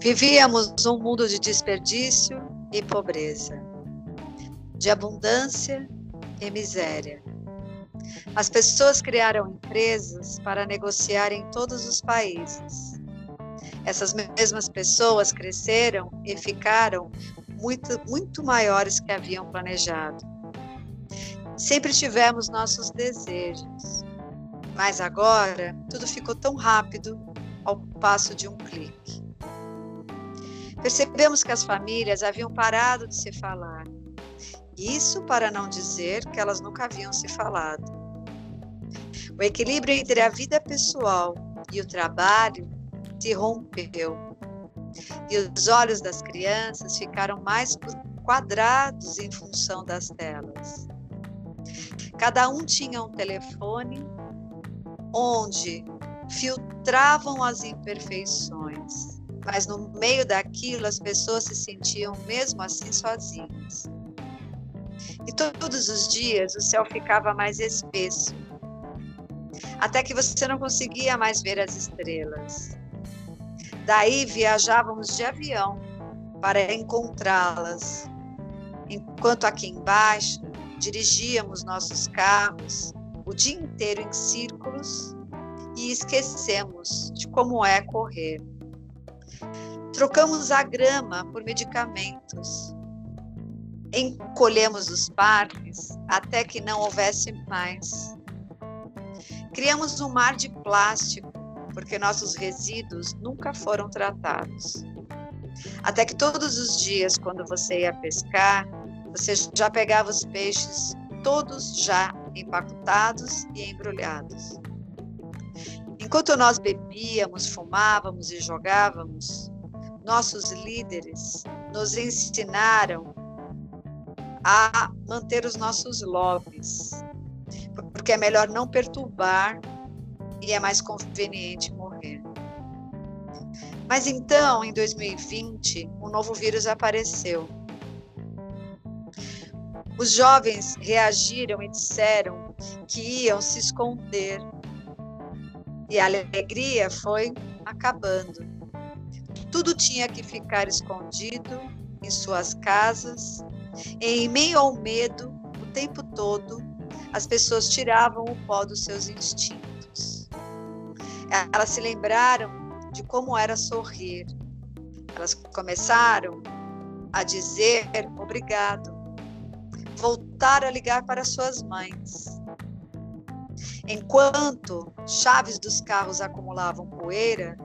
Vivíamos um mundo de desperdício e pobreza, de abundância e miséria. As pessoas criaram empresas para negociar em todos os países. Essas mesmas pessoas cresceram e ficaram muito, muito maiores que haviam planejado. Sempre tivemos nossos desejos, mas agora tudo ficou tão rápido ao passo de um clique. Percebemos que as famílias haviam parado de se falar. Isso para não dizer que elas nunca haviam se falado. O equilíbrio entre a vida pessoal e o trabalho se rompeu. E os olhos das crianças ficaram mais quadrados em função das telas. Cada um tinha um telefone onde filtravam as imperfeições, mas no meio daquilo as pessoas se sentiam mesmo assim sozinhas. E todos os dias o céu ficava mais espesso, até que você não conseguia mais ver as estrelas. Daí viajávamos de avião para encontrá-las, enquanto aqui embaixo dirigíamos nossos carros o dia inteiro em círculos e esquecemos de como é correr. Trocamos a grama por medicamentos. Encolhemos os parques até que não houvesse mais. Criamos um mar de plástico porque nossos resíduos nunca foram tratados. Até que todos os dias, quando você ia pescar, você já pegava os peixes todos já empacotados e embrulhados. Enquanto nós bebíamos, fumávamos e jogávamos, nossos líderes nos ensinaram a manter os nossos lobbies, porque é melhor não perturbar e é mais conveniente morrer. Mas então, em 2020, um novo vírus apareceu. Os jovens reagiram e disseram que iam se esconder. E a alegria foi acabando. Tudo tinha que ficar escondido em suas casas. Em meio ao medo, o tempo todo, as pessoas tiravam o pó dos seus instintos. Elas se lembraram de como era sorrir. Elas começaram a dizer obrigado. Voltaram a ligar para suas mães. Enquanto chaves dos carros acumulavam poeira,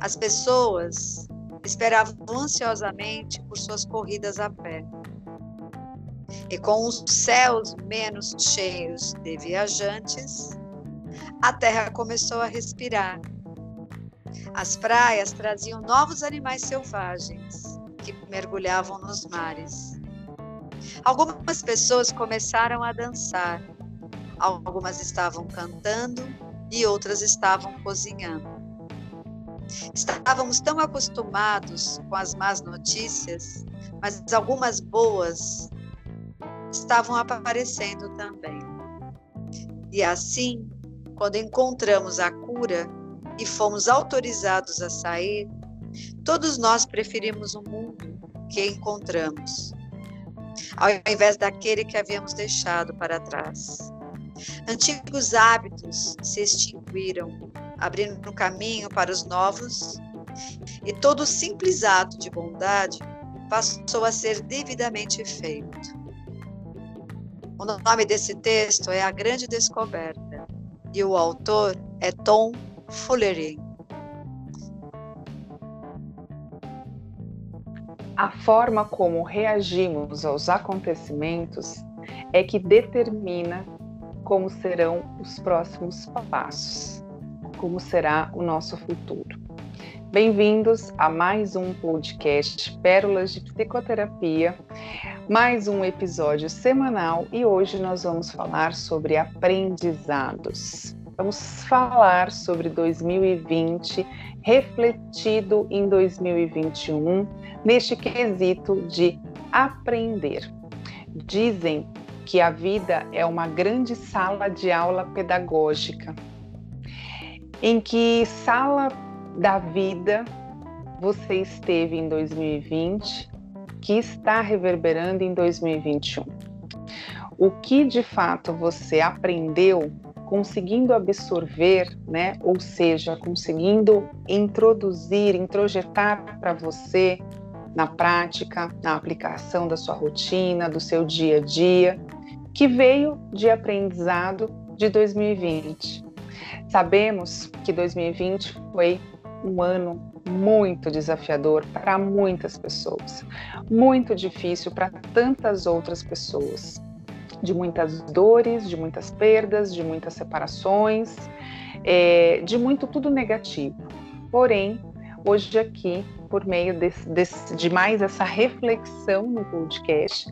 as pessoas esperavam ansiosamente por suas corridas a pé. E com os céus menos cheios de viajantes, a terra começou a respirar. As praias traziam novos animais selvagens que mergulhavam nos mares. Algumas pessoas começaram a dançar, algumas estavam cantando e outras estavam cozinhando. Estávamos tão acostumados com as más notícias, mas algumas boas estavam aparecendo também. E assim, quando encontramos a cura e fomos autorizados a sair, todos nós preferimos o mundo que encontramos, ao invés daquele que havíamos deixado para trás. Antigos hábitos se extinguiram, abrindo o caminho para os novos, e todo simples ato de bondade passou a ser devidamente feito. O nome desse texto é A Grande Descoberta e o autor é Tom Fullery. A forma como reagimos aos acontecimentos é que determina como serão os próximos passos, como será o nosso futuro. Bem-vindos a mais um podcast Pérolas de Psicoterapia, mais um episódio semanal e hoje nós vamos falar sobre aprendizados. Vamos falar sobre 2020 refletido em 2021 neste quesito de aprender. Dizem que a vida é uma grande sala de aula pedagógica, em que sala da vida você esteve em 2020 que está reverberando em 2021? O que de fato você aprendeu conseguindo absorver, né? Ou seja, conseguindo introduzir, introjetar para você na prática, na aplicação da sua rotina, do seu dia a dia, que veio de aprendizado de 2020. Sabemos que 2020 foi um ano muito desafiador para muitas pessoas, muito difícil para tantas outras pessoas, de muitas dores, de muitas perdas, de muitas separações, é, de muito tudo negativo. Porém, hoje aqui, por meio desse, desse, de mais essa reflexão no podcast,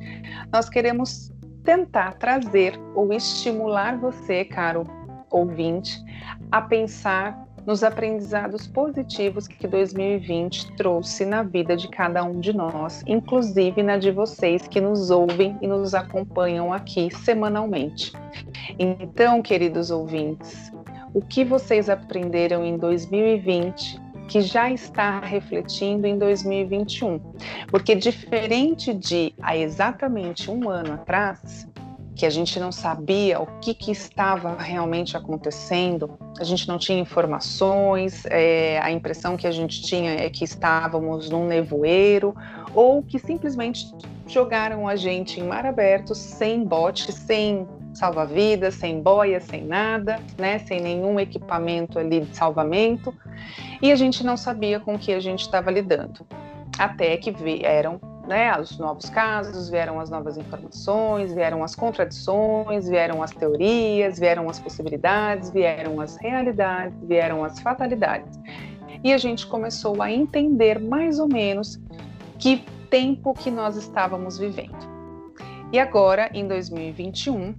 nós queremos tentar trazer ou estimular você, caro ouvinte, a pensar nos aprendizados positivos que 2020 trouxe na vida de cada um de nós, inclusive na de vocês que nos ouvem e nos acompanham aqui semanalmente. Então, queridos ouvintes, o que vocês aprenderam em 2020 que já está refletindo em 2021? Porque diferente de há exatamente um ano atrás, que a gente não sabia o que, que estava realmente acontecendo, a gente não tinha informações, é, a impressão que a gente tinha é que estávamos num nevoeiro, ou que simplesmente jogaram a gente em mar aberto, sem bote, sem salva-vidas, sem boia, sem nada, né, sem nenhum equipamento ali de salvamento, e a gente não sabia com que a gente estava lidando. Até que vieram né, os novos casos, vieram as novas informações, vieram as contradições, vieram as teorias, vieram as possibilidades, vieram as realidades, vieram as fatalidades. E a gente começou a entender mais ou menos que tempo que nós estávamos vivendo. E agora, em 2021,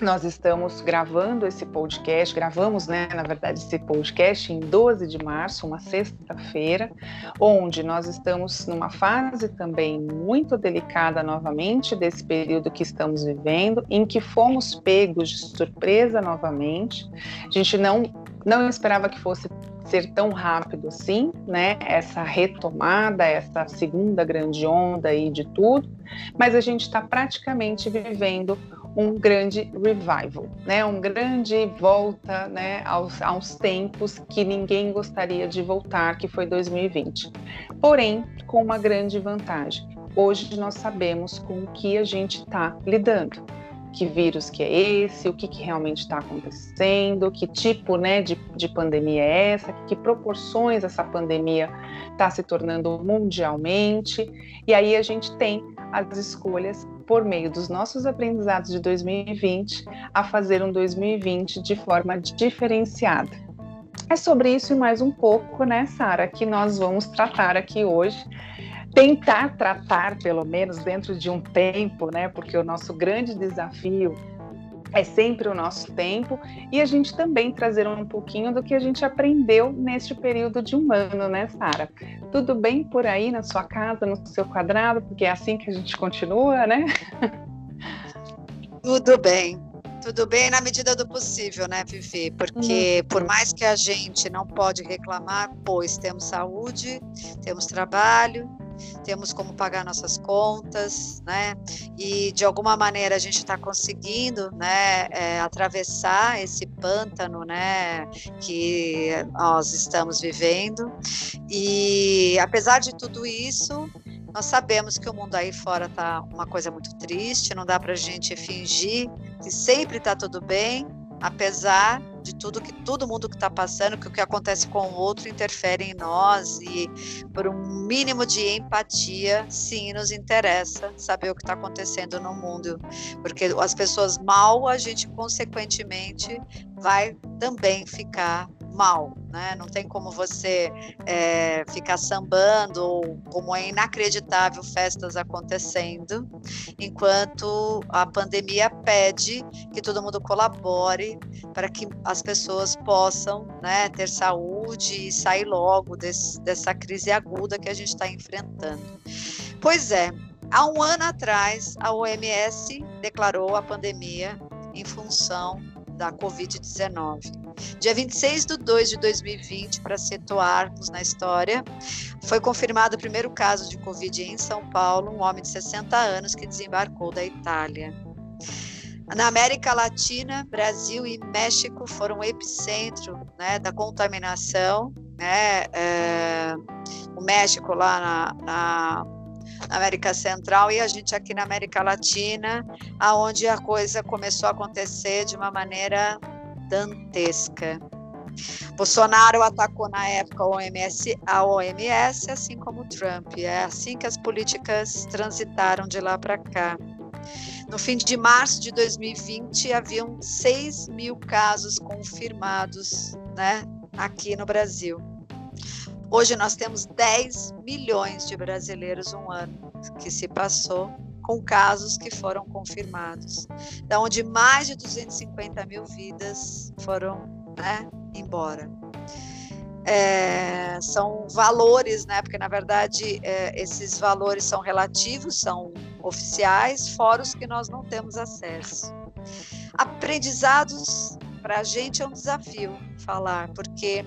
nós estamos gravando esse podcast, gravamos, né, na verdade, esse podcast em 12 de março, uma sexta-feira, onde nós estamos numa fase também muito delicada novamente desse período que estamos vivendo, em que fomos pegos de surpresa novamente. A gente não não esperava que fosse ser tão rápido assim, né? Essa retomada, essa segunda grande onda aí de tudo, mas a gente está praticamente vivendo um grande revival, né? Um grande volta, né, aos, aos tempos que ninguém gostaria de voltar, que foi 2020. Porém, com uma grande vantagem. Hoje nós sabemos com o que a gente está lidando que vírus que é esse, o que, que realmente está acontecendo, que tipo né, de, de pandemia é essa, que proporções essa pandemia está se tornando mundialmente. E aí a gente tem as escolhas por meio dos nossos aprendizados de 2020 a fazer um 2020 de forma diferenciada. É sobre isso e mais um pouco, né, Sara, que nós vamos tratar aqui hoje. Tentar tratar, pelo menos dentro de um tempo, né? Porque o nosso grande desafio é sempre o nosso tempo e a gente também trazer um pouquinho do que a gente aprendeu neste período de um ano, né, Sara? Tudo bem por aí na sua casa, no seu quadrado, porque é assim que a gente continua, né? Tudo bem. Tudo bem na medida do possível, né, Vivi? Porque uhum. por mais que a gente não pode reclamar, pois temos saúde, temos trabalho, temos como pagar nossas contas, né? E de alguma maneira a gente está conseguindo, né, é, atravessar esse pântano, né, que nós estamos vivendo. E apesar de tudo isso, nós sabemos que o mundo aí fora tá uma coisa muito triste, não dá para a gente fingir que sempre está tudo bem, apesar de tudo que todo mundo que está passando, que o que acontece com o outro interfere em nós e por um mínimo de empatia, sim, nos interessa saber o que está acontecendo no mundo, porque as pessoas mal, a gente consequentemente vai também ficar mal, né? Não tem como você é, ficar sambando, ou como é inacreditável festas acontecendo, enquanto a pandemia pede que todo mundo colabore para que as pessoas possam né, ter saúde e sair logo desse, dessa crise aguda que a gente está enfrentando. Pois é, há um ano atrás, a OMS declarou a pandemia em função da Covid-19. Dia 26 de 2 de 2020, para situarmos na história, foi confirmado o primeiro caso de Covid em São Paulo, um homem de 60 anos que desembarcou da Itália. Na América Latina, Brasil e México foram o epicentro né, da contaminação. Né, é, o México lá na, na, na, América Central e a gente aqui na América Latina, aonde a coisa começou a acontecer de uma maneira dantesca. Bolsonaro atacou na época a OMS, a OMS, assim como Trump. É assim que as políticas transitaram de lá para cá. No fim de março de 2020, haviam 6 mil casos confirmados né, aqui no Brasil. Hoje nós temos 10 milhões de brasileiros um ano que se passou com casos que foram confirmados, da onde mais de 250 mil vidas foram né, embora. É, são valores, né? Porque na verdade é, esses valores são relativos, são oficiais, fora os que nós não temos acesso. Aprendizados para a gente é um desafio falar, porque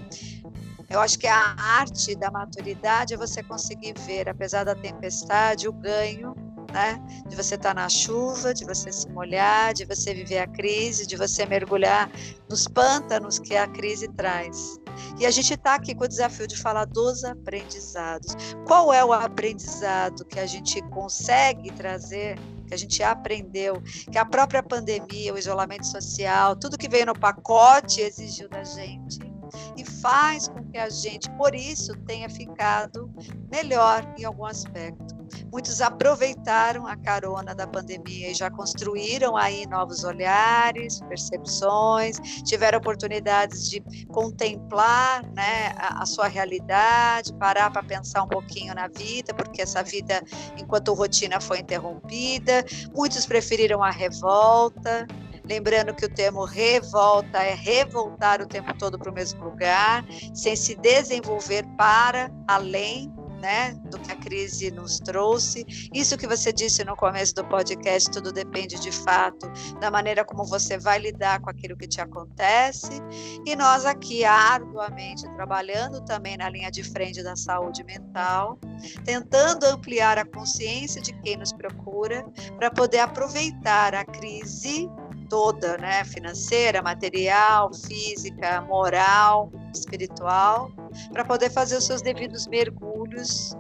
eu acho que a arte da maturidade é você conseguir ver, apesar da tempestade, o ganho né? De você estar na chuva, de você se molhar, de você viver a crise, de você mergulhar nos pântanos que a crise traz. E a gente está aqui com o desafio de falar dos aprendizados. Qual é o aprendizado que a gente consegue trazer que a gente aprendeu, que a própria pandemia, o isolamento social, tudo que veio no pacote exigiu da gente e faz com que a gente, por isso, tenha ficado melhor em algum aspecto. Muitos aproveitaram a carona da pandemia e já construíram aí novos olhares, percepções, tiveram oportunidades de contemplar né, a, a sua realidade, parar para pensar um pouquinho na vida, porque essa vida, enquanto rotina, foi interrompida. Muitos preferiram a revolta, Lembrando que o termo revolta é revoltar o tempo todo para o mesmo lugar, sem se desenvolver para além né, do que a crise nos trouxe. Isso que você disse no começo do podcast, tudo depende de fato da maneira como você vai lidar com aquilo que te acontece. E nós aqui arduamente trabalhando também na linha de frente da saúde mental, tentando ampliar a consciência de quem nos procura para poder aproveitar a crise toda, né, financeira, material, física, moral, espiritual, para poder fazer os seus devidos mergulhos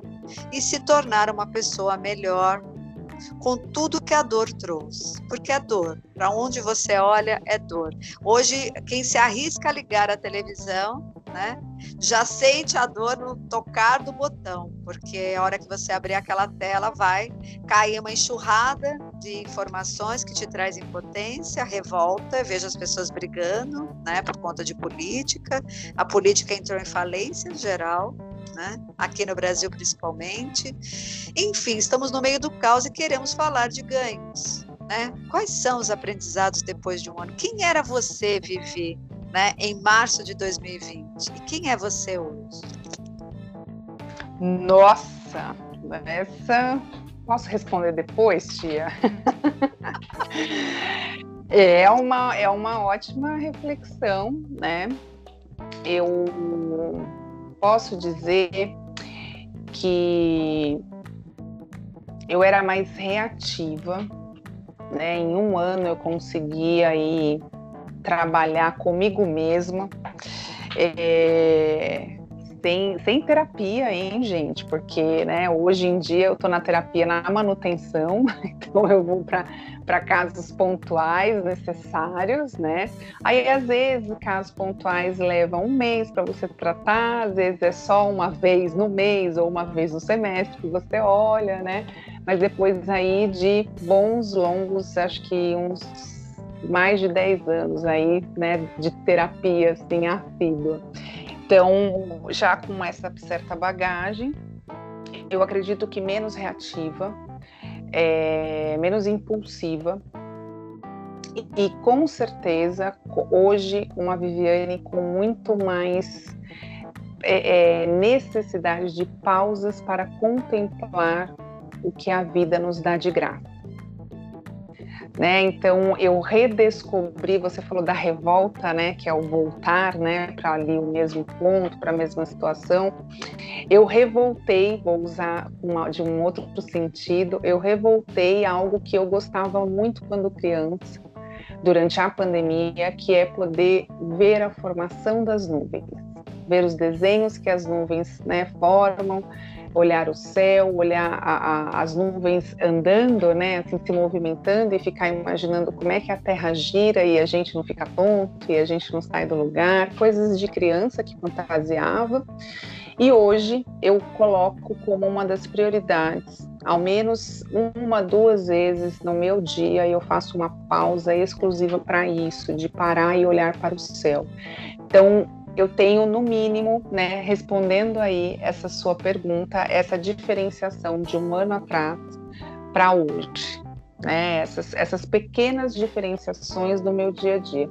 e se tornar uma pessoa melhor com tudo que a dor trouxe. Porque a dor, para onde você olha, é dor. Hoje, quem se arrisca a ligar a televisão, né, já sente a dor no tocar do botão, porque a hora que você abrir aquela tela vai cair uma enxurrada de informações que te traz impotência, revolta, veja as pessoas brigando, né, por conta de política. A política entrou em falência geral, né? aqui no Brasil principalmente. Enfim, estamos no meio do caos e queremos falar de ganhos. Né? Quais são os aprendizados depois de um ano? Quem era você, Vivi, né, em março de 2020? E quem é você hoje? Nossa, essa posso responder depois, tia? é uma é uma ótima reflexão, né? Eu posso dizer que eu era mais reativa, né? Em um ano eu consegui aí trabalhar comigo mesma, é, sem, sem terapia, hein, gente? Porque, né, hoje em dia eu tô na terapia na manutenção, então eu vou para para casos pontuais necessários, né? Aí, às vezes, casos pontuais levam um mês para você tratar, às vezes é só uma vez no mês ou uma vez no semestre que você olha, né? Mas depois aí de bons, longos, acho que uns mais de 10 anos aí, né, de terapia, assim, assídua. Então, já com essa certa bagagem, eu acredito que menos reativa, é, menos impulsiva e, e, com certeza hoje uma Viviane com muito mais é, é, necessidade de pausas para contemplar o que a vida nos dá de graça. Né? Então eu redescobri, você falou da revolta, né, que é o voltar, né, para ali o mesmo ponto, para a mesma situação. Eu revoltei, vou usar uma, de um outro sentido, eu revoltei algo que eu gostava muito quando criança, durante a pandemia, que é poder ver a formação das nuvens, ver os desenhos que as nuvens, né, formam olhar o céu, olhar a, a, as nuvens andando, né, assim, se movimentando e ficar imaginando como é que a Terra gira e a gente não fica tonto e a gente não sai do lugar, coisas de criança que fantasiava. E hoje eu coloco como uma das prioridades, ao menos uma, duas vezes no meu dia, eu faço uma pausa exclusiva para isso, de parar e olhar para o céu. Então, eu tenho, no mínimo, né, respondendo aí essa sua pergunta, essa diferenciação de um ano atrás para hoje. Né, essas, essas pequenas diferenciações do meu dia a dia.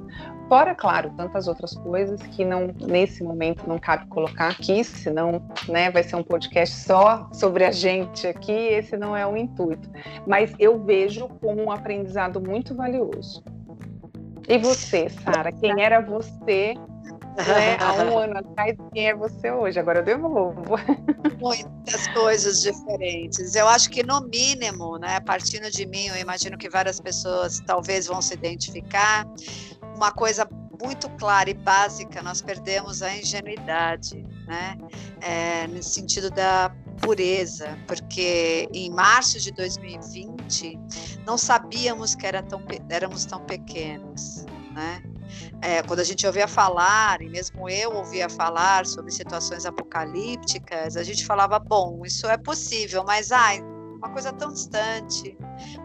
Fora, claro, tantas outras coisas que não nesse momento não cabe colocar aqui, senão né, vai ser um podcast só sobre a gente aqui, esse não é o intuito. Mas eu vejo como um aprendizado muito valioso. E você, Sara, quem era você né, há um ano atrás, quem é você hoje? Agora eu devolvo. Muitas coisas diferentes. Eu acho que, no mínimo, né, partindo de mim, eu imagino que várias pessoas talvez vão se identificar. Uma coisa muito clara e básica, nós perdemos a ingenuidade, né? É, no sentido da pureza, porque em março de 2020 não sabíamos que era tão, éramos tão pequenos, né? É, quando a gente ouvia falar, e mesmo eu ouvia falar sobre situações apocalípticas, a gente falava, bom, isso é possível, mas ai, uma coisa tão distante,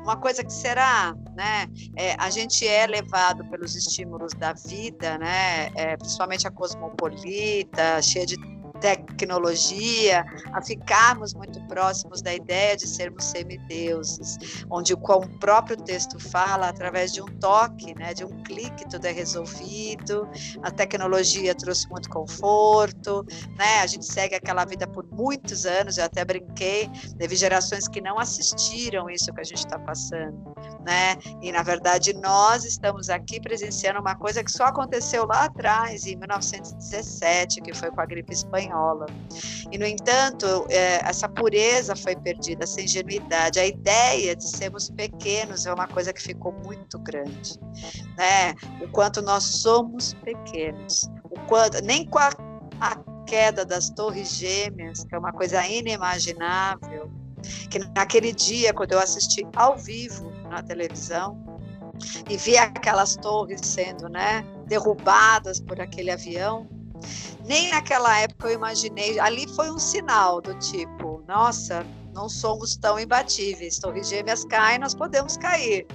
uma coisa que será, né? É, a gente é levado pelos estímulos da vida, né? É, principalmente a cosmopolita, cheia de tecnologia, a ficarmos muito próximos da ideia de sermos semideuses, onde como o próprio texto fala, através de um toque, né, de um clique, tudo é resolvido, a tecnologia trouxe muito conforto, né, a gente segue aquela vida por muitos anos, eu até brinquei, teve gerações que não assistiram isso que a gente está passando, né, e na verdade nós estamos aqui presenciando uma coisa que só aconteceu lá atrás, em 1917, que foi com a gripe espanhola, espanhola. E, no entanto, é, essa pureza foi perdida, essa ingenuidade. A ideia de sermos pequenos é uma coisa que ficou muito grande. Né? O quanto nós somos pequenos. O quanto, nem com a, a queda das torres gêmeas, que é uma coisa inimaginável, que naquele dia, quando eu assisti ao vivo na televisão, e vi aquelas torres sendo né, derrubadas por aquele avião, nem naquela época eu imaginei. Ali foi um sinal do tipo: nossa, não somos tão imbatíveis. Torres Gêmeas caem, nós podemos cair.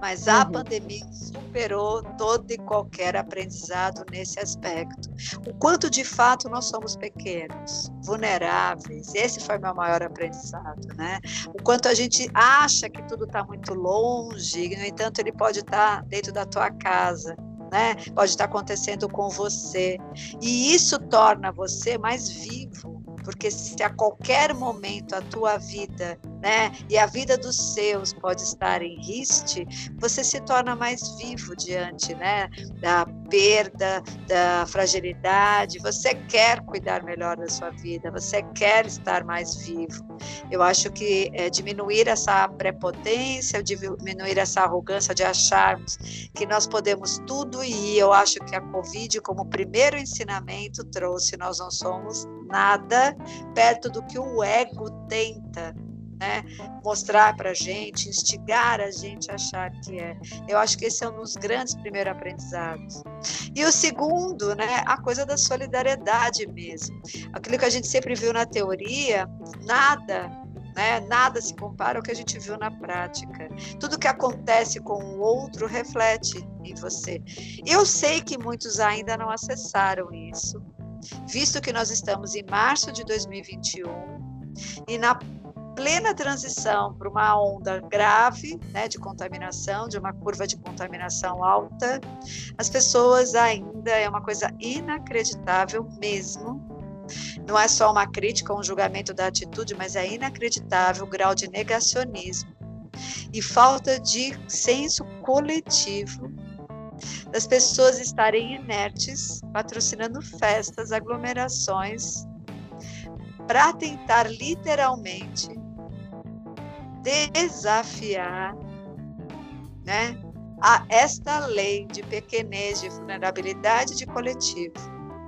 Mas a uhum. pandemia superou todo e qualquer aprendizado nesse aspecto. O quanto de fato nós somos pequenos, vulneráveis. Esse foi meu maior aprendizado, né? O quanto a gente acha que tudo está muito longe, no entanto, ele pode estar tá dentro da tua casa né? Pode estar acontecendo com você. E isso torna você mais vivo, porque se a qualquer momento a tua vida, né, e a vida dos seus pode estar em risco, você se torna mais vivo diante, né, da perda, da fragilidade. Você quer cuidar melhor da sua vida, você quer estar mais vivo. Eu acho que é, diminuir essa prepotência, diminuir essa arrogância de acharmos que nós podemos tudo e eu acho que a Covid, como primeiro ensinamento, trouxe: nós não somos nada perto do que o ego tenta né, mostrar para a gente, instigar a gente a achar que é. Eu acho que esse é um dos grandes primeiros aprendizados. E o segundo, né, a coisa da solidariedade mesmo. Aquilo que a gente sempre viu na teoria, nada né? Nada se compara ao que a gente viu na prática. Tudo que acontece com o outro reflete em você. Eu sei que muitos ainda não acessaram isso, visto que nós estamos em março de 2021 e na plena transição para uma onda grave né, de contaminação, de uma curva de contaminação alta, as pessoas ainda é uma coisa inacreditável mesmo. Não é só uma crítica, um julgamento da atitude, mas é inacreditável o grau de negacionismo e falta de senso coletivo das pessoas estarem inertes, patrocinando festas, aglomerações, para tentar literalmente desafiar né, a esta lei de pequenez, de vulnerabilidade de coletivo.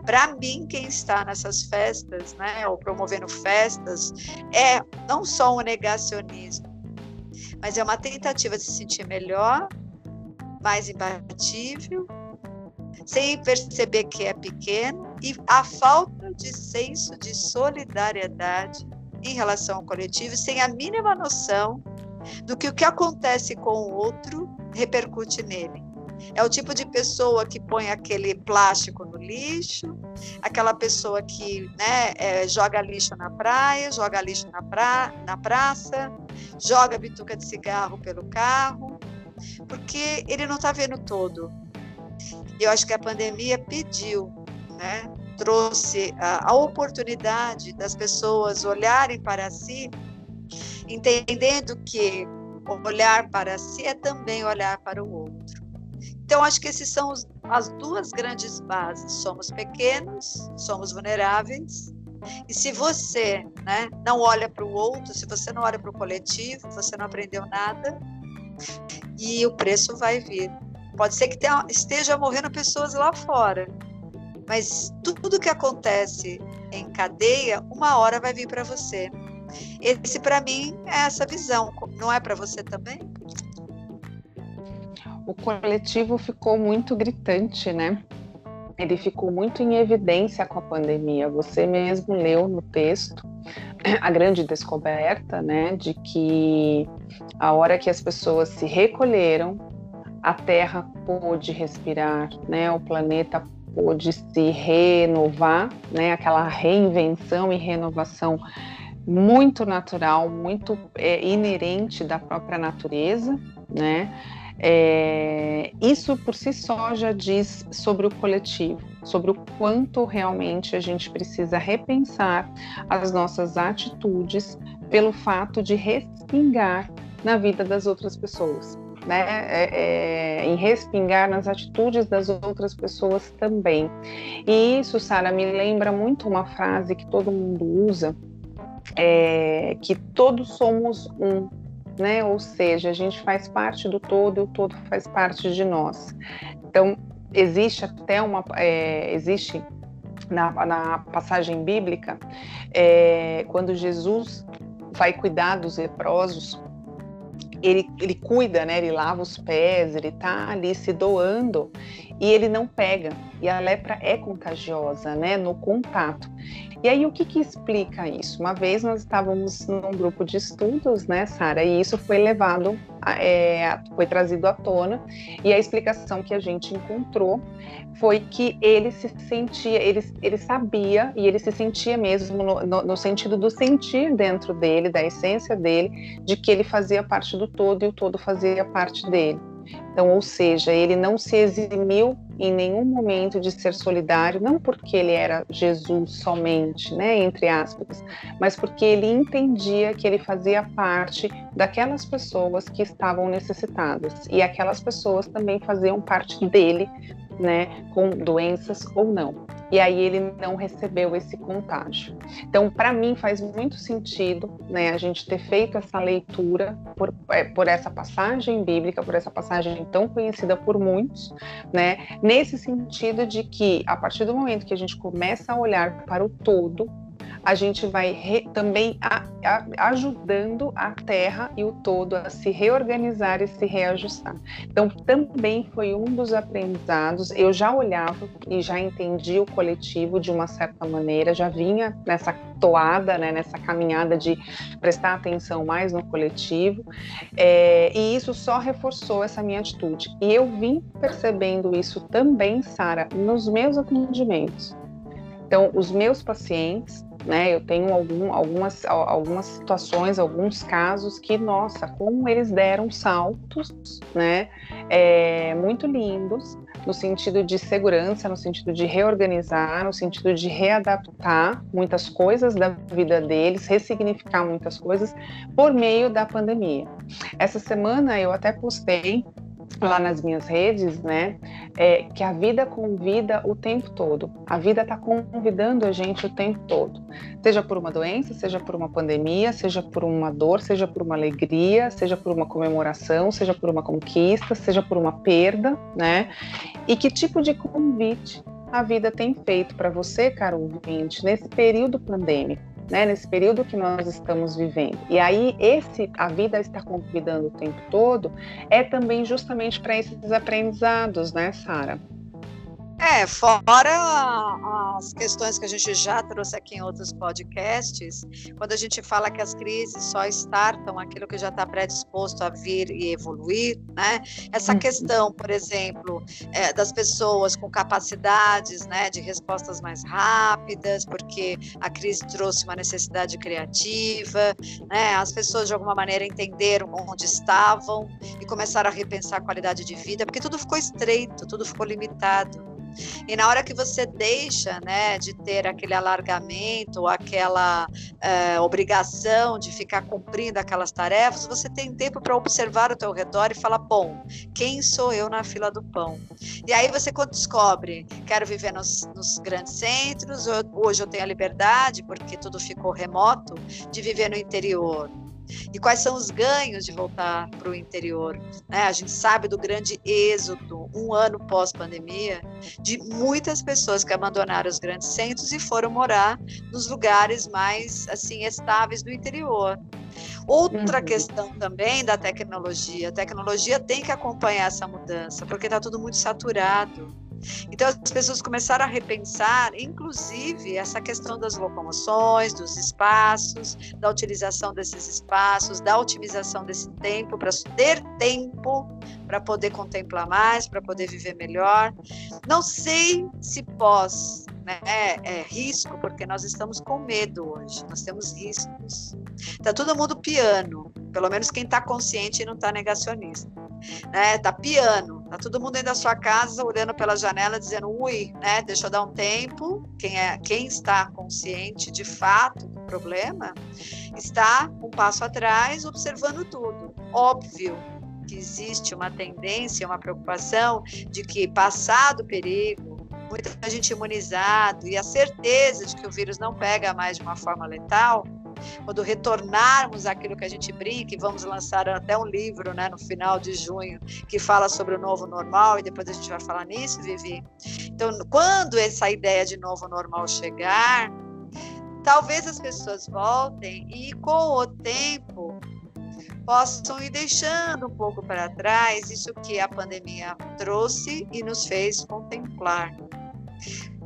Para mim, quem está nessas festas, né, ou promovendo festas, é não só um negacionismo, mas é uma tentativa de se sentir melhor, mais imbatível, sem perceber que é pequeno, e a falta de senso de solidariedade em relação ao coletivo, sem a mínima noção do que o que acontece com o outro repercute nele. É o tipo de pessoa que põe aquele plástico no lixo, aquela pessoa que né, é, joga lixo na praia, joga lixo na, pra, na praça, joga bituca de cigarro pelo carro, porque ele não está vendo todo. Eu acho que a pandemia pediu, né, trouxe a, a oportunidade das pessoas olharem para si, entendendo que olhar para si é também olhar para o outro. Então, acho que esses são os, as duas grandes bases. Somos pequenos, somos vulneráveis. E se você né, não olha para o outro, se você não olha para o coletivo, você não aprendeu nada e o preço vai vir. Pode ser que tenha, esteja morrendo pessoas lá fora, mas tudo que acontece em cadeia, uma hora vai vir para você. Esse, para mim, é essa visão. Não é para você também? O coletivo ficou muito gritante, né? Ele ficou muito em evidência com a pandemia. Você mesmo leu no texto a grande descoberta, né, de que a hora que as pessoas se recolheram, a Terra pôde respirar, né, o planeta pôde se renovar, né, aquela reinvenção e renovação muito natural, muito é, inerente da própria natureza, né? É, isso por si só já diz sobre o coletivo, sobre o quanto realmente a gente precisa repensar as nossas atitudes pelo fato de respingar na vida das outras pessoas. Né, é, é, em respingar nas atitudes das outras pessoas também. E isso, Sara, me lembra muito uma frase que todo mundo usa, é, que todos somos um, né? Ou seja, a gente faz parte do todo e o todo faz parte de nós. Então, existe até uma. É, existe na, na, passagem bíblica, é, quando Jesus vai cuidar dos leprosos, ele, ele cuida, né? Ele lava os pés, ele está ali se doando e ele não pega. E a lepra é contagiosa, né? No contato. E aí, o que, que explica isso? Uma vez nós estávamos num grupo de estudos, né, Sara, e isso foi levado, é, foi trazido à tona, e a explicação que a gente encontrou foi que ele se sentia, ele, ele sabia e ele se sentia mesmo no, no, no sentido do sentir dentro dele, da essência dele, de que ele fazia parte do todo e o todo fazia parte dele. Então, ou seja, ele não se eximiu em nenhum momento de ser solidário, não porque ele era Jesus somente, né, entre aspas, mas porque ele entendia que ele fazia parte daquelas pessoas que estavam necessitadas e aquelas pessoas também faziam parte dele né, com doenças ou não. E aí ele não recebeu esse contágio. Então, para mim faz muito sentido, né, a gente ter feito essa leitura por, é, por essa passagem bíblica, por essa passagem tão conhecida por muitos, né, nesse sentido de que a partir do momento que a gente começa a olhar para o todo, a gente vai re, também a, a, ajudando a Terra e o todo a se reorganizar e se reajustar. Então, também foi um dos aprendizados. Eu já olhava e já entendi o coletivo de uma certa maneira, já vinha nessa toada, né, nessa caminhada de prestar atenção mais no coletivo, é, e isso só reforçou essa minha atitude. E eu vim percebendo isso também, Sara, nos meus atendimentos. Então, os meus pacientes, né? Eu tenho algum, algumas, algumas situações, alguns casos que, nossa, como eles deram saltos, né? É, muito lindos no sentido de segurança, no sentido de reorganizar, no sentido de readaptar muitas coisas da vida deles, ressignificar muitas coisas por meio da pandemia. Essa semana eu até postei lá nas minhas redes, né, é, que a vida convida o tempo todo. A vida está convidando a gente o tempo todo. Seja por uma doença, seja por uma pandemia, seja por uma dor, seja por uma alegria, seja por uma comemoração, seja por uma conquista, seja por uma perda, né? E que tipo de convite a vida tem feito para você, caro ouvinte, nesse período pandêmico? Né, nesse período que nós estamos vivendo. E aí esse a vida está convidando o tempo todo é também justamente para esses aprendizados, né, Sara? É, fora as questões que a gente já trouxe aqui em outros podcasts, quando a gente fala que as crises só startam aquilo que já está predisposto a vir e evoluir, né? Essa uhum. questão, por exemplo, é, das pessoas com capacidades, né, de respostas mais rápidas, porque a crise trouxe uma necessidade criativa, né? As pessoas de alguma maneira entenderam onde estavam e começaram a repensar a qualidade de vida, porque tudo ficou estreito, tudo ficou limitado. E na hora que você deixa né, de ter aquele alargamento, aquela é, obrigação de ficar cumprindo aquelas tarefas, você tem tempo para observar o teu redor e falar, bom, quem sou eu na fila do pão? E aí você descobre, quero viver nos, nos grandes centros, hoje eu tenho a liberdade, porque tudo ficou remoto, de viver no interior. E quais são os ganhos de voltar para o interior? Né? A gente sabe do grande êxodo, um ano pós-pandemia, de muitas pessoas que abandonaram os grandes centros e foram morar nos lugares mais assim estáveis do interior. Outra uhum. questão também da tecnologia. A tecnologia tem que acompanhar essa mudança, porque está tudo muito saturado. Então as pessoas começaram a repensar, inclusive, essa questão das locomoções, dos espaços, da utilização desses espaços, da otimização desse tempo, para ter tempo para poder contemplar mais, para poder viver melhor. Não sei se pós né, é, é risco, porque nós estamos com medo hoje, nós temos riscos. Está todo mundo piano, pelo menos quem está consciente e não está negacionista né? Tá piano, tá todo mundo dentro da sua casa olhando pela janela dizendo, ui, né? Deixa eu dar um tempo. Quem é, quem está consciente de fato do problema está um passo atrás, observando tudo. Óbvio que existe uma tendência, uma preocupação de que passado o perigo, muita gente imunizado e a certeza de que o vírus não pega mais de uma forma letal, quando retornarmos àquilo que a gente brinca, e vamos lançar até um livro né, no final de junho que fala sobre o novo normal, e depois a gente vai falar nisso, Vivi. Então, quando essa ideia de novo normal chegar, talvez as pessoas voltem e com o tempo possam ir deixando um pouco para trás isso que a pandemia trouxe e nos fez contemplar.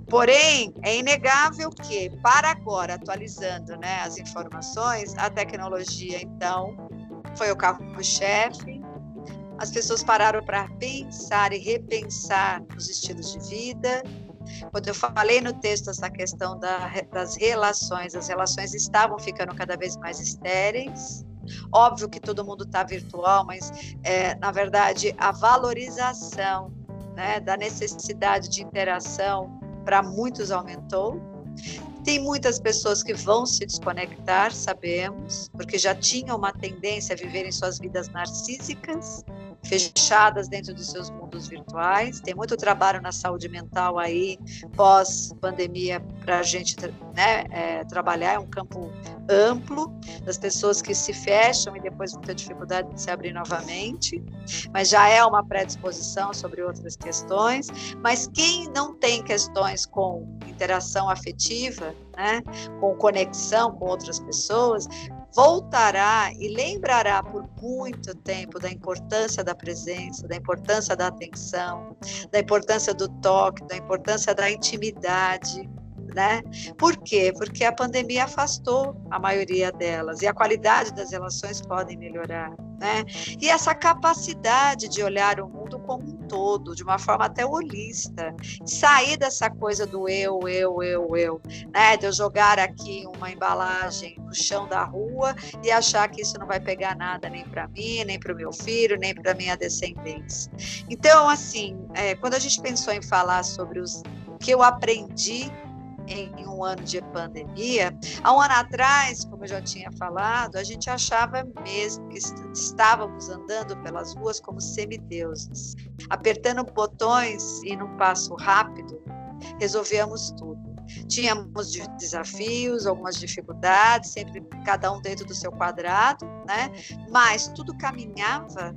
Porém, é inegável que, para agora, atualizando né, as informações, a tecnologia, então, foi o carro-chefe. As pessoas pararam para pensar e repensar os estilos de vida. Quando eu falei no texto essa questão da, das relações, as relações estavam ficando cada vez mais estéreis. Óbvio que todo mundo está virtual, mas, é, na verdade, a valorização né, da necessidade de interação para muitos aumentou. Tem muitas pessoas que vão se desconectar, sabemos, porque já tinham uma tendência a viverem suas vidas narcísicas, fechadas dentro dos seus mundos virtuais. Tem muito trabalho na saúde mental aí, pós-pandemia, para a gente né, é, trabalhar. É um campo amplo das pessoas que se fecham e depois vão ter dificuldade de se abrir novamente. Mas já é uma predisposição sobre outras questões. Mas quem não tem questões com interação afetiva, né, com conexão com outras pessoas, voltará e lembrará por muito tempo da importância da presença, da importância da atenção, da importância do toque, da importância da intimidade. Né? Por quê? Porque a pandemia afastou a maioria delas e a qualidade das relações podem melhorar, né? E essa capacidade de olhar o mundo como um todo, de uma forma até holista. Sair dessa coisa do eu, eu, eu, eu, né? De eu jogar aqui uma embalagem no chão da rua e achar que isso não vai pegar nada nem para mim, nem para o meu filho, nem para minha descendência. Então, assim, é, quando a gente pensou em falar sobre os, o que eu aprendi em um ano de pandemia. Há um ano atrás, como eu já tinha falado, a gente achava mesmo que estávamos andando pelas ruas como semideuses, apertando botões e num passo rápido, resolvíamos tudo. Tínhamos desafios, algumas dificuldades, sempre cada um dentro do seu quadrado, né? Mas tudo caminhava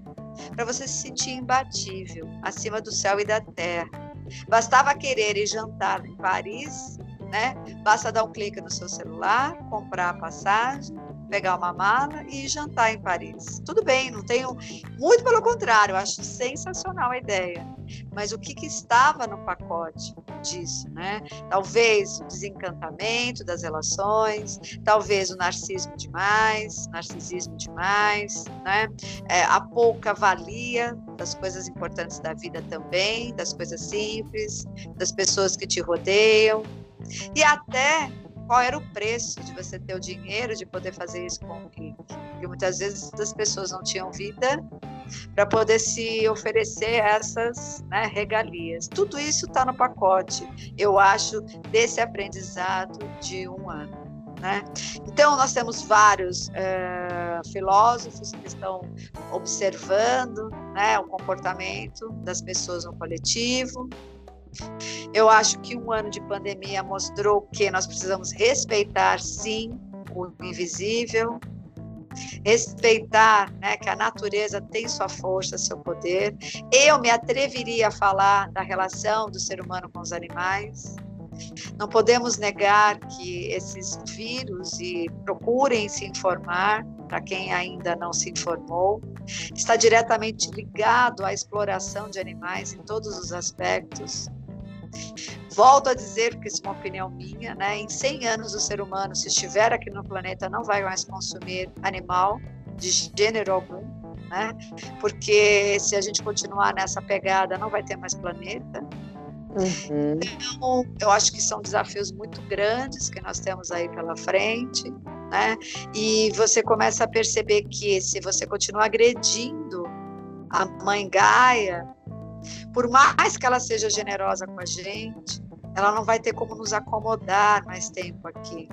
para você se sentir imbatível, acima do céu e da terra. Bastava querer ir jantar em Paris né? Basta dar um clique no seu celular, comprar a passagem, pegar uma mala e jantar em Paris. Tudo bem, não tenho. Muito pelo contrário, acho sensacional a ideia. Mas o que, que estava no pacote disso, né? Talvez o desencantamento das relações, talvez o narcisismo demais, narcisismo demais, né? É, a pouca valia das coisas importantes da vida também, das coisas simples, das pessoas que te rodeiam, e até qual era o preço de você ter o dinheiro de poder fazer isso com clique. Porque muitas vezes as pessoas não tinham vida para poder se oferecer essas né, regalias. Tudo isso está no pacote, eu acho, desse aprendizado de um ano. Né? Então, nós temos vários é, filósofos que estão observando né, o comportamento das pessoas no coletivo, eu acho que um ano de pandemia mostrou que nós precisamos respeitar, sim, o invisível, respeitar né, que a natureza tem sua força, seu poder. Eu me atreveria a falar da relação do ser humano com os animais. Não podemos negar que esses vírus, e procurem se informar, para quem ainda não se informou, está diretamente ligado à exploração de animais em todos os aspectos. Volto a dizer, porque isso é uma opinião minha, né? Em 100 anos o ser humano, se estiver aqui no planeta, não vai mais consumir animal de gênero algum, né? Porque se a gente continuar nessa pegada, não vai ter mais planeta. Uhum. Então, eu acho que são desafios muito grandes que nós temos aí pela frente, né? E você começa a perceber que se você continuar agredindo a mãe Gaia, por mais que ela seja generosa com a gente, ela não vai ter como nos acomodar mais tempo aqui.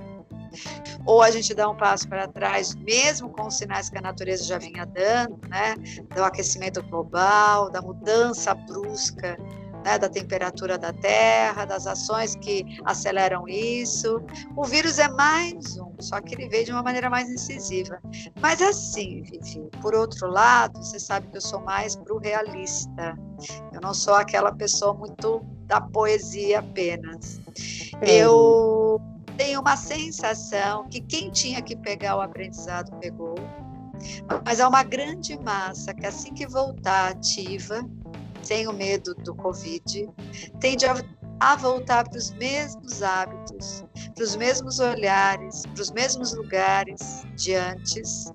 Ou a gente dá um passo para trás, mesmo com os sinais que a natureza já vinha dando, né? Do aquecimento global, da mudança brusca né, da temperatura da Terra, das ações que aceleram isso. O vírus é mais um, só que ele veio de uma maneira mais incisiva. Mas assim, Vivi, por outro lado, você sabe que eu sou mais pro realista. Eu não sou aquela pessoa muito da poesia apenas. Eu tenho uma sensação que quem tinha que pegar o aprendizado pegou, mas há uma grande massa que assim que voltar ativa, sem o medo do Covid, tende a, a voltar para os mesmos hábitos, para os mesmos olhares, para os mesmos lugares de antes,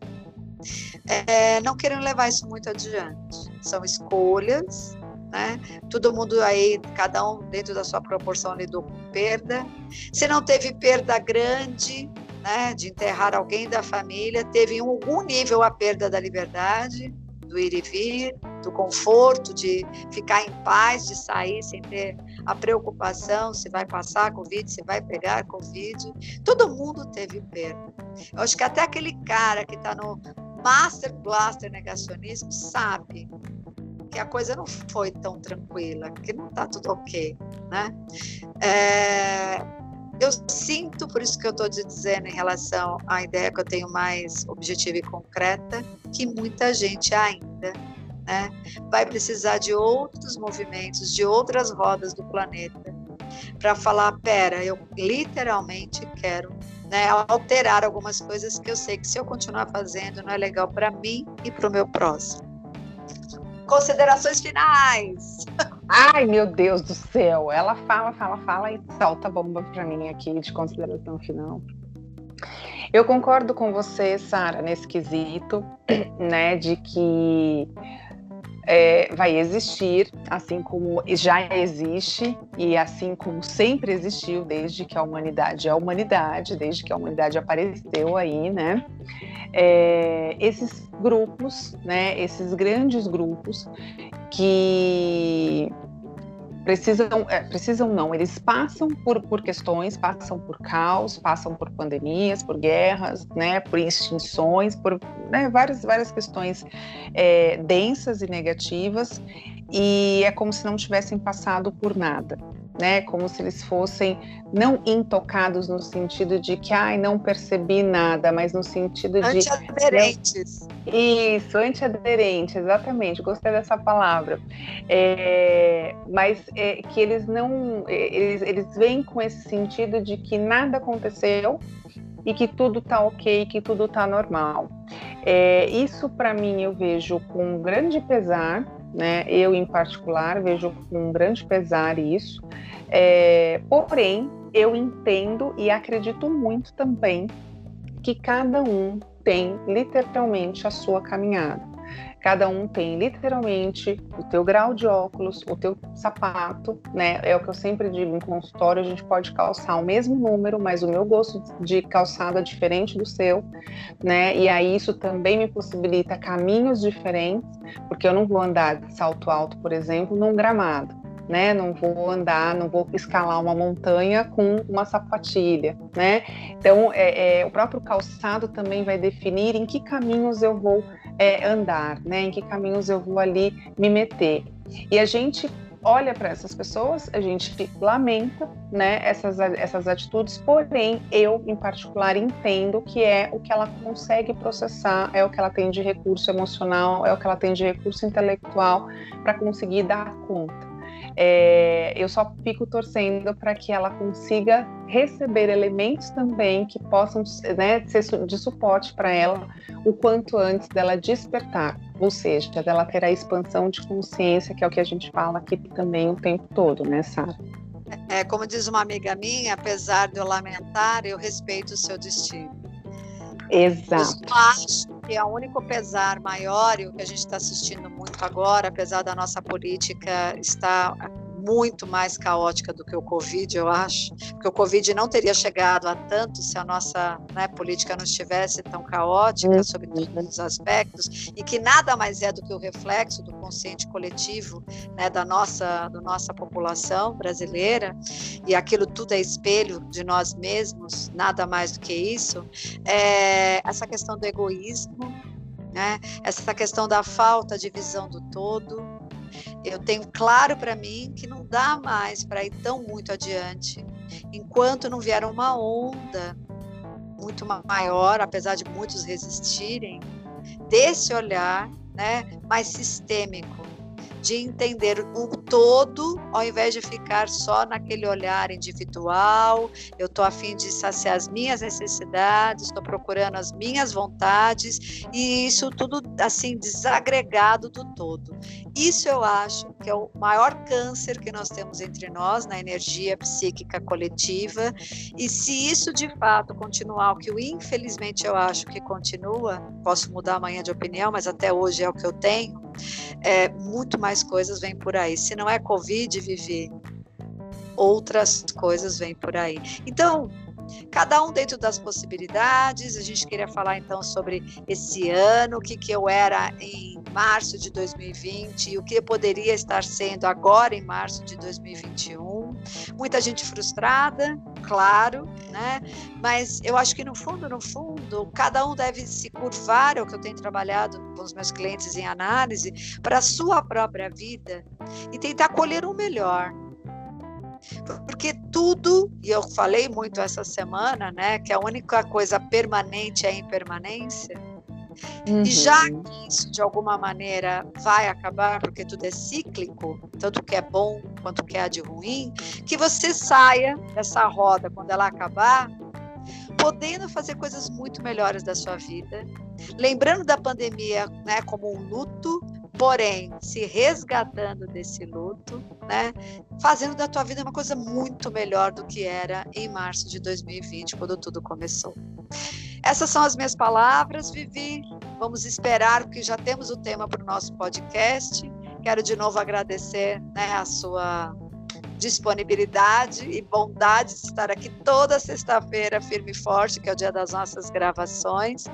é, não querendo levar isso muito adiante. São escolhas, né? Todo mundo aí, cada um dentro da sua proporção lidou com perda. Se não teve perda grande, né, de enterrar alguém da família, teve em algum nível a perda da liberdade, do ir e vir, do conforto, de ficar em paz, de sair sem ter a preocupação se vai passar Covid, se vai pegar Covid. Todo mundo teve perda. Eu acho que até aquele cara que está no Master Blaster Negacionismo sabe que a coisa não foi tão tranquila, que não está tudo ok, né? É, eu sinto, por isso que eu estou dizendo em relação à ideia que eu tenho mais objetiva e concreta, que muita gente ainda né? Vai precisar de outros movimentos, de outras rodas do planeta, para falar: pera, eu literalmente quero né, alterar algumas coisas que eu sei que se eu continuar fazendo não é legal para mim e para o meu próximo. Considerações finais. Ai, meu Deus do céu! Ela fala, fala, fala e salta bomba para mim aqui de consideração final. Eu concordo com você, Sara, nesse quesito, né, de que é, vai existir, assim como já existe e assim como sempre existiu desde que a humanidade é a humanidade, desde que a humanidade apareceu aí, né? É, esses grupos, né? Esses grandes grupos que precisam, é, precisam não, eles passam por, por questões, passam por caos, passam por pandemias, por guerras, né, por extinções, por né, várias, várias questões é, densas e negativas, e é como se não tivessem passado por nada né? Como se eles fossem não intocados no sentido de que, ai, não percebi nada, mas no sentido de. Antiaderentes. Isso, antiaderente, exatamente, gostei dessa palavra. É, mas é, que eles não. É, eles, eles vêm com esse sentido de que nada aconteceu e que tudo está ok, que tudo está normal. É, isso, para mim, eu vejo com grande pesar, né? Eu, em particular, vejo com um grande pesar isso. É, porém, eu entendo e acredito muito também que cada um tem literalmente a sua caminhada. Cada um tem literalmente o teu grau de óculos, o teu sapato, né? É o que eu sempre digo em consultório, a gente pode calçar o mesmo número, mas o meu gosto de calçado é diferente do seu, né? E aí isso também me possibilita caminhos diferentes, porque eu não vou andar de salto alto, por exemplo, num gramado né? Não vou andar, não vou escalar uma montanha com uma sapatilha, né? Então, é, é, o próprio calçado também vai definir em que caminhos eu vou é, andar, né? Em que caminhos eu vou ali me meter. E a gente olha para essas pessoas, a gente lamenta, né, essas, essas atitudes, porém, eu, em particular, entendo que é o que ela consegue processar, é o que ela tem de recurso emocional, é o que ela tem de recurso intelectual para conseguir dar conta. É, eu só fico torcendo para que ela consiga receber elementos também que possam né, ser de suporte para ela o quanto antes dela despertar, ou seja, dela ter a expansão de consciência, que é o que a gente fala aqui também o tempo todo, né, Sara? É, como diz uma amiga minha, apesar de eu lamentar, eu respeito o seu destino. Exato. Eu acho que é o único pesar maior, e o que a gente está assistindo muito agora, apesar da nossa política estar muito mais caótica do que o Covid, eu acho, porque o Covid não teria chegado a tanto se a nossa né, política não estivesse tão caótica uhum. sobre todos os aspectos, e que nada mais é do que o reflexo do consciente coletivo né, da nossa, da nossa população brasileira, e aquilo tudo é espelho de nós mesmos, nada mais do que isso, é essa questão do egoísmo, né, essa questão da falta de visão do todo, eu tenho claro para mim que não dá mais para ir tão muito adiante. Enquanto não vier uma onda muito maior, apesar de muitos resistirem, desse olhar né, mais sistêmico de entender o todo, ao invés de ficar só naquele olhar individual. Eu estou a fim de saciar as minhas necessidades, estou procurando as minhas vontades e isso tudo assim desagregado do todo. Isso eu acho que é o maior câncer que nós temos entre nós na energia psíquica coletiva. E se isso de fato continuar, o que eu, infelizmente eu acho que continua, posso mudar amanhã de opinião, mas até hoje é o que eu tenho é, muito mais coisas vêm por aí. Se não é Covid, Vivi, outras coisas vêm por aí. Então, cada um dentro das possibilidades. A gente queria falar então sobre esse ano, o que, que eu era em março de 2020 e o que eu poderia estar sendo agora em março de 2021. Muita gente frustrada, claro, né? Mas eu acho que no fundo, no fundo, cada um deve se curvar, é o que eu tenho trabalhado com os meus clientes em análise, para a sua própria vida e tentar colher o melhor porque tudo, e eu falei muito essa semana, né, que a única coisa permanente é a impermanência. Uhum. E já que isso de alguma maneira vai acabar, porque tudo é cíclico, tanto que é bom quanto que é de ruim, que você saia dessa roda quando ela acabar, podendo fazer coisas muito melhores da sua vida, lembrando da pandemia, né, como um luto, porém se resgatando desse luto, né, fazendo da tua vida uma coisa muito melhor do que era em março de 2020, quando tudo começou. Essas são as minhas palavras, Vivi. Vamos esperar, porque já temos o tema para o nosso podcast. Quero de novo agradecer né, a sua disponibilidade e bondade de estar aqui toda sexta-feira, firme e forte, que é o dia das nossas gravações,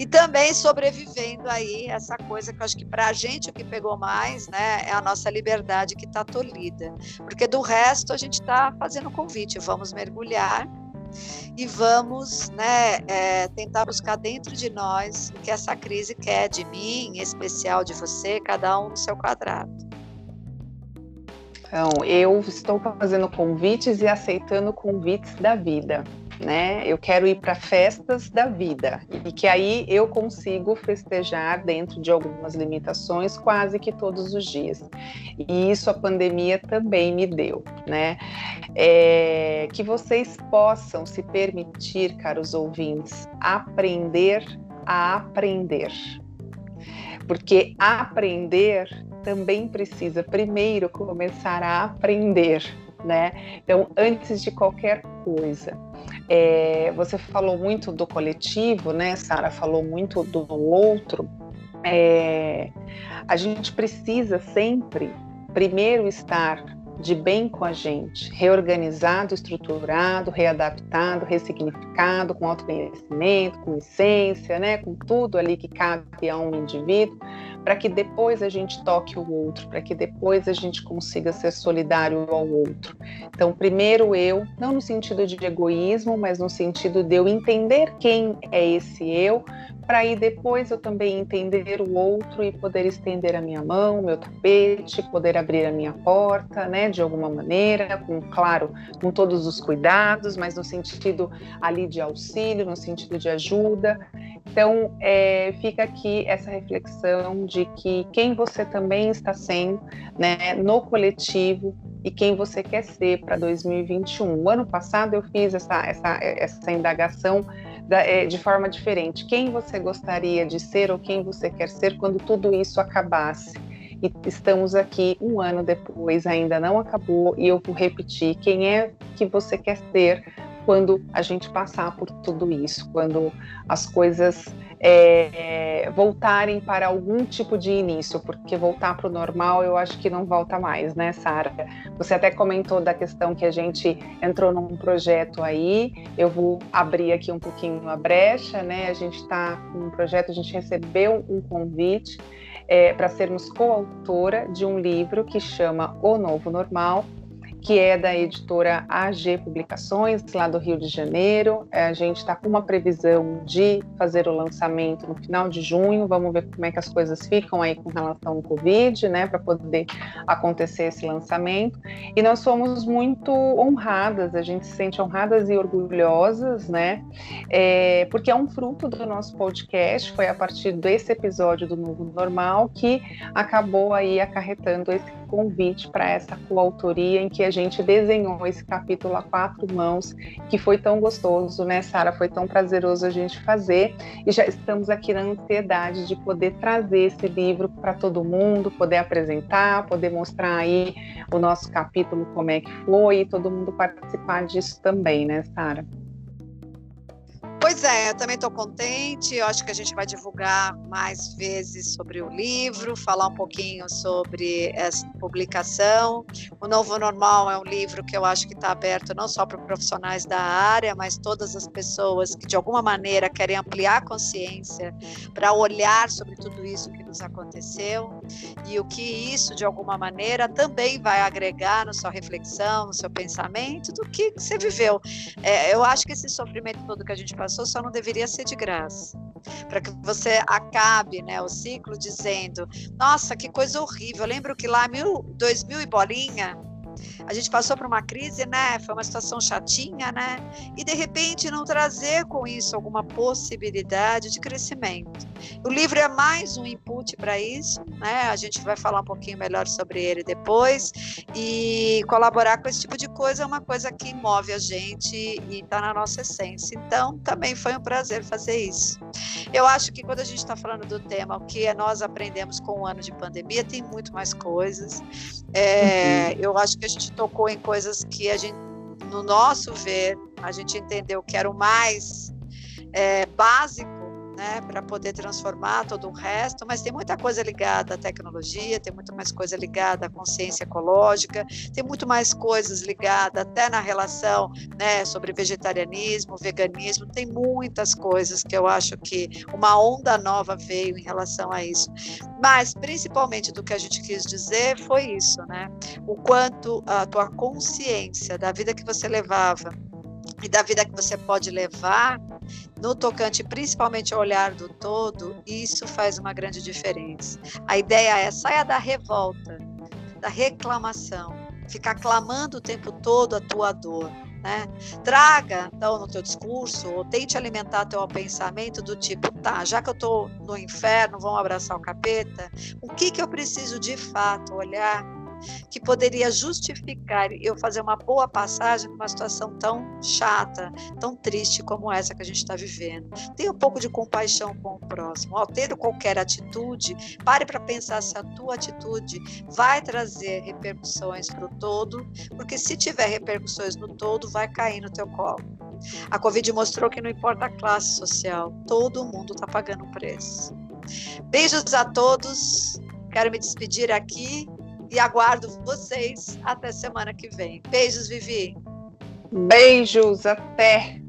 e também sobrevivendo aí essa coisa que eu acho que para a gente o que pegou mais, né, é a nossa liberdade que está tolhida, porque do resto a gente está fazendo convite, vamos mergulhar e vamos né, é, tentar buscar dentro de nós o que essa crise quer de mim, em especial de você, cada um no seu quadrado. Então, eu estou fazendo convites e aceitando convites da vida, né? Eu quero ir para festas da vida e que aí eu consigo festejar dentro de algumas limitações quase que todos os dias. E isso a pandemia também me deu, né? É, que vocês possam se permitir, caros ouvintes, aprender a aprender. Porque aprender também precisa primeiro começar a aprender, né? Então, antes de qualquer coisa, é, você falou muito do coletivo, né? Sara falou muito do outro. É, a gente precisa sempre primeiro estar de bem com a gente, reorganizado, estruturado, readaptado, ressignificado, com autoconhecimento, com essência, né, com tudo ali que cabe a um indivíduo, para que depois a gente toque o outro, para que depois a gente consiga ser solidário ao outro. Então, primeiro eu, não no sentido de egoísmo, mas no sentido de eu entender quem é esse eu, para aí depois eu também entender o outro e poder estender a minha mão, meu tapete, poder abrir a minha porta, né, de alguma maneira, com claro, com todos os cuidados, mas no sentido ali de auxílio, no sentido de ajuda. Então, é, fica aqui essa reflexão de que quem você também está sendo, né, no coletivo e quem você quer ser para 2021. O ano passado eu fiz essa, essa, essa indagação é, de forma diferente. Quem você gostaria de ser ou quem você quer ser quando tudo isso acabasse? E estamos aqui um ano depois, ainda não acabou, e eu vou repetir: quem é que você quer ser quando a gente passar por tudo isso, quando as coisas é, voltarem para algum tipo de início, porque voltar para o normal eu acho que não volta mais, né, Sara? Você até comentou da questão que a gente entrou num projeto aí, eu vou abrir aqui um pouquinho a brecha, né? A gente está com um projeto, a gente recebeu um convite é, para sermos coautora de um livro que chama O Novo Normal, que é da editora AG Publicações, lá do Rio de Janeiro. É, a gente está com uma previsão de fazer o lançamento no final de junho. Vamos ver como é que as coisas ficam aí com relação ao Covid, né, para poder acontecer esse lançamento. E nós somos muito honradas, a gente se sente honradas e orgulhosas, né, é, porque é um fruto do nosso podcast. Foi a partir desse episódio do Novo Normal que acabou aí acarretando esse convite para essa coautoria em que a gente desenhou esse capítulo a quatro mãos, que foi tão gostoso, né, Sara? Foi tão prazeroso a gente fazer e já estamos aqui na ansiedade de poder trazer esse livro para todo mundo, poder apresentar, poder mostrar aí o nosso capítulo como é que foi e todo mundo participar disso também, né, Sara? Pois é, eu também estou contente. Eu acho que a gente vai divulgar mais vezes sobre o livro, falar um pouquinho sobre essa publicação. O Novo Normal é um livro que eu acho que está aberto não só para profissionais da área, mas todas as pessoas que de alguma maneira querem ampliar a consciência para olhar sobre tudo isso que nos aconteceu e o que isso de alguma maneira também vai agregar na sua reflexão, no seu pensamento, do que você viveu. É, eu acho que esse sofrimento todo que a gente passou só não deveria ser de graça. Para que você acabe né, o ciclo dizendo: nossa, que coisa horrível. Eu lembro que lá, mil, 2000 e bolinha, a gente passou por uma crise, né? Foi uma situação chatinha, né? E de repente não trazer com isso alguma possibilidade de crescimento. O livro é mais um input para isso, né? A gente vai falar um pouquinho melhor sobre ele depois e colaborar com esse tipo de coisa é uma coisa que move a gente e está na nossa essência. Então, também foi um prazer fazer isso. Eu acho que quando a gente está falando do tema, o que nós aprendemos com o ano de pandemia, tem muito mais coisas. É, uhum. Eu acho que a gente tocou em coisas que a gente, no nosso ver, a gente entendeu que era o mais é, básico né, para poder transformar todo o resto, mas tem muita coisa ligada à tecnologia, tem muito mais coisa ligada à consciência ecológica, tem muito mais coisas ligadas até na relação né, sobre vegetarianismo, veganismo, tem muitas coisas que eu acho que uma onda nova veio em relação a isso. Mas, principalmente do que a gente quis dizer foi isso, né? O quanto a tua consciência da vida que você levava e da vida que você pode levar no tocante principalmente ao olhar do todo, isso faz uma grande diferença. A ideia é saia da revolta, da reclamação, ficar clamando o tempo todo a tua dor. Né? Traga, então, no teu discurso, ou tente alimentar teu pensamento do tipo, tá, já que eu estou no inferno, vamos abraçar o capeta, o que, que eu preciso de fato olhar que poderia justificar eu fazer uma boa passagem numa situação tão chata, tão triste como essa que a gente está vivendo. Tenha um pouco de compaixão com o próximo. Ao ter qualquer atitude, pare para pensar se a tua atitude vai trazer repercussões para o todo, porque se tiver repercussões no todo, vai cair no teu colo. A Covid mostrou que não importa a classe social, todo mundo está pagando um preço. Beijos a todos. Quero me despedir aqui e aguardo vocês até semana que vem. Beijos, Vivi. Beijos, até.